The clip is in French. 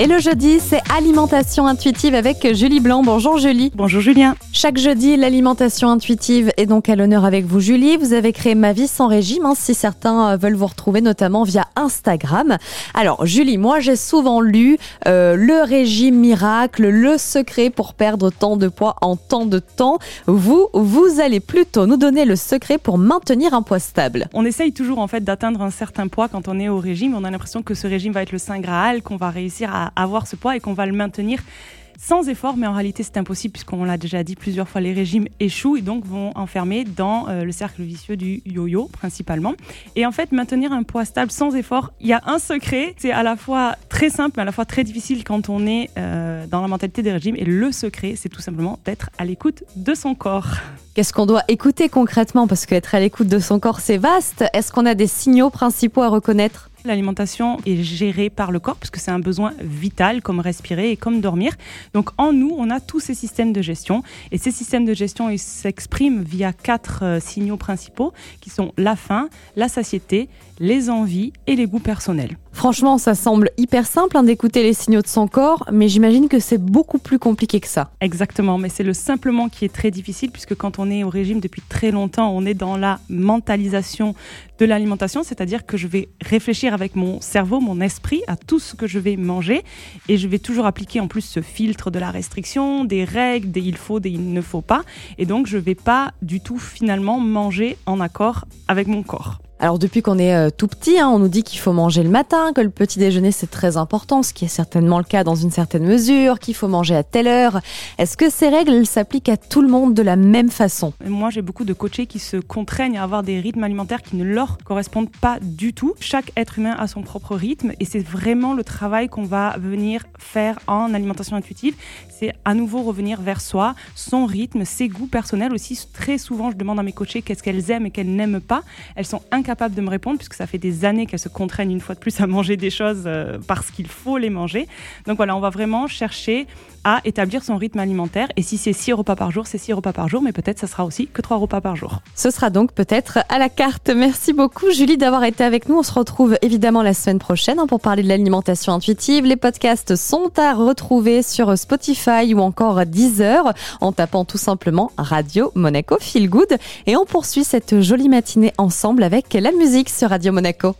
Et le jeudi, c'est alimentation intuitive avec Julie Blanc. Bonjour Julie. Bonjour Julien. Chaque jeudi, l'alimentation intuitive est donc à l'honneur avec vous Julie. Vous avez créé Ma vie sans régime, hein, si certains euh, veulent vous retrouver notamment via Instagram. Alors Julie, moi j'ai souvent lu euh, le régime miracle, le secret pour perdre tant de poids en tant de temps. Vous, vous allez plutôt nous donner le secret pour maintenir un poids stable. On essaye toujours en fait d'atteindre un certain poids quand on est au régime. On a l'impression que ce régime va être le saint graal, qu'on va réussir à avoir ce poids et qu'on va le maintenir sans effort, mais en réalité c'est impossible puisqu'on l'a déjà dit plusieurs fois, les régimes échouent et donc vont enfermer dans euh, le cercle vicieux du yo-yo principalement. Et en fait, maintenir un poids stable sans effort, il y a un secret, c'est à la fois très simple mais à la fois très difficile quand on est euh, dans la mentalité des régimes. Et le secret, c'est tout simplement d'être à l'écoute de son corps. Qu'est-ce qu'on doit écouter concrètement? Parce qu'être à l'écoute de son corps, c'est vaste. Est-ce qu'on a des signaux principaux à reconnaître? L'alimentation est gérée par le corps puisque c'est un besoin vital comme respirer et comme dormir. Donc en nous, on a tous ces systèmes de gestion et ces systèmes de gestion s'expriment via quatre euh, signaux principaux qui sont la faim, la satiété, les envies et les goûts personnels. Franchement, ça semble hyper simple hein, d'écouter les signaux de son corps, mais j'imagine que c'est beaucoup plus compliqué que ça. Exactement, mais c'est le simplement qui est très difficile puisque quand on est au régime depuis très longtemps, on est dans la mentalisation de l'alimentation, c'est-à-dire que je vais réfléchir avec mon cerveau, mon esprit à tout ce que je vais manger et je vais toujours appliquer en plus ce filtre de la restriction, des règles, des il faut, des il ne faut pas et donc je vais pas du tout finalement manger en accord avec mon corps. Alors depuis qu'on est euh, tout petit, hein, on nous dit qu'il faut manger le matin, que le petit déjeuner c'est très important, ce qui est certainement le cas dans une certaine mesure, qu'il faut manger à telle heure. Est-ce que ces règles s'appliquent à tout le monde de la même façon? Moi j'ai beaucoup de coachés qui se contraignent à avoir des rythmes alimentaires qui ne leur correspondent pas du tout. Chaque être humain a son propre rythme et c'est vraiment le travail qu'on va venir faire en alimentation intuitive. C'est à nouveau revenir vers soi, son rythme, ses goûts personnels aussi. Très souvent je demande à mes coachés qu'est-ce qu'elles aiment et qu'elles n'aiment pas. Elles sont capable de me répondre puisque ça fait des années qu'elles se contraignent une fois de plus à manger des choses euh, parce qu'il faut les manger. Donc voilà, on va vraiment chercher à établir son rythme alimentaire. Et si c'est 6 repas par jour, c'est 6 repas par jour, mais peut-être ça sera aussi que 3 repas par jour. Ce sera donc peut-être à la carte. Merci beaucoup Julie d'avoir été avec nous. On se retrouve évidemment la semaine prochaine hein, pour parler de l'alimentation intuitive. Les podcasts sont à retrouver sur Spotify ou encore Deezer en tapant tout simplement Radio Monaco Feel Good. Et on poursuit cette jolie matinée ensemble avec la musique sur Radio Monaco.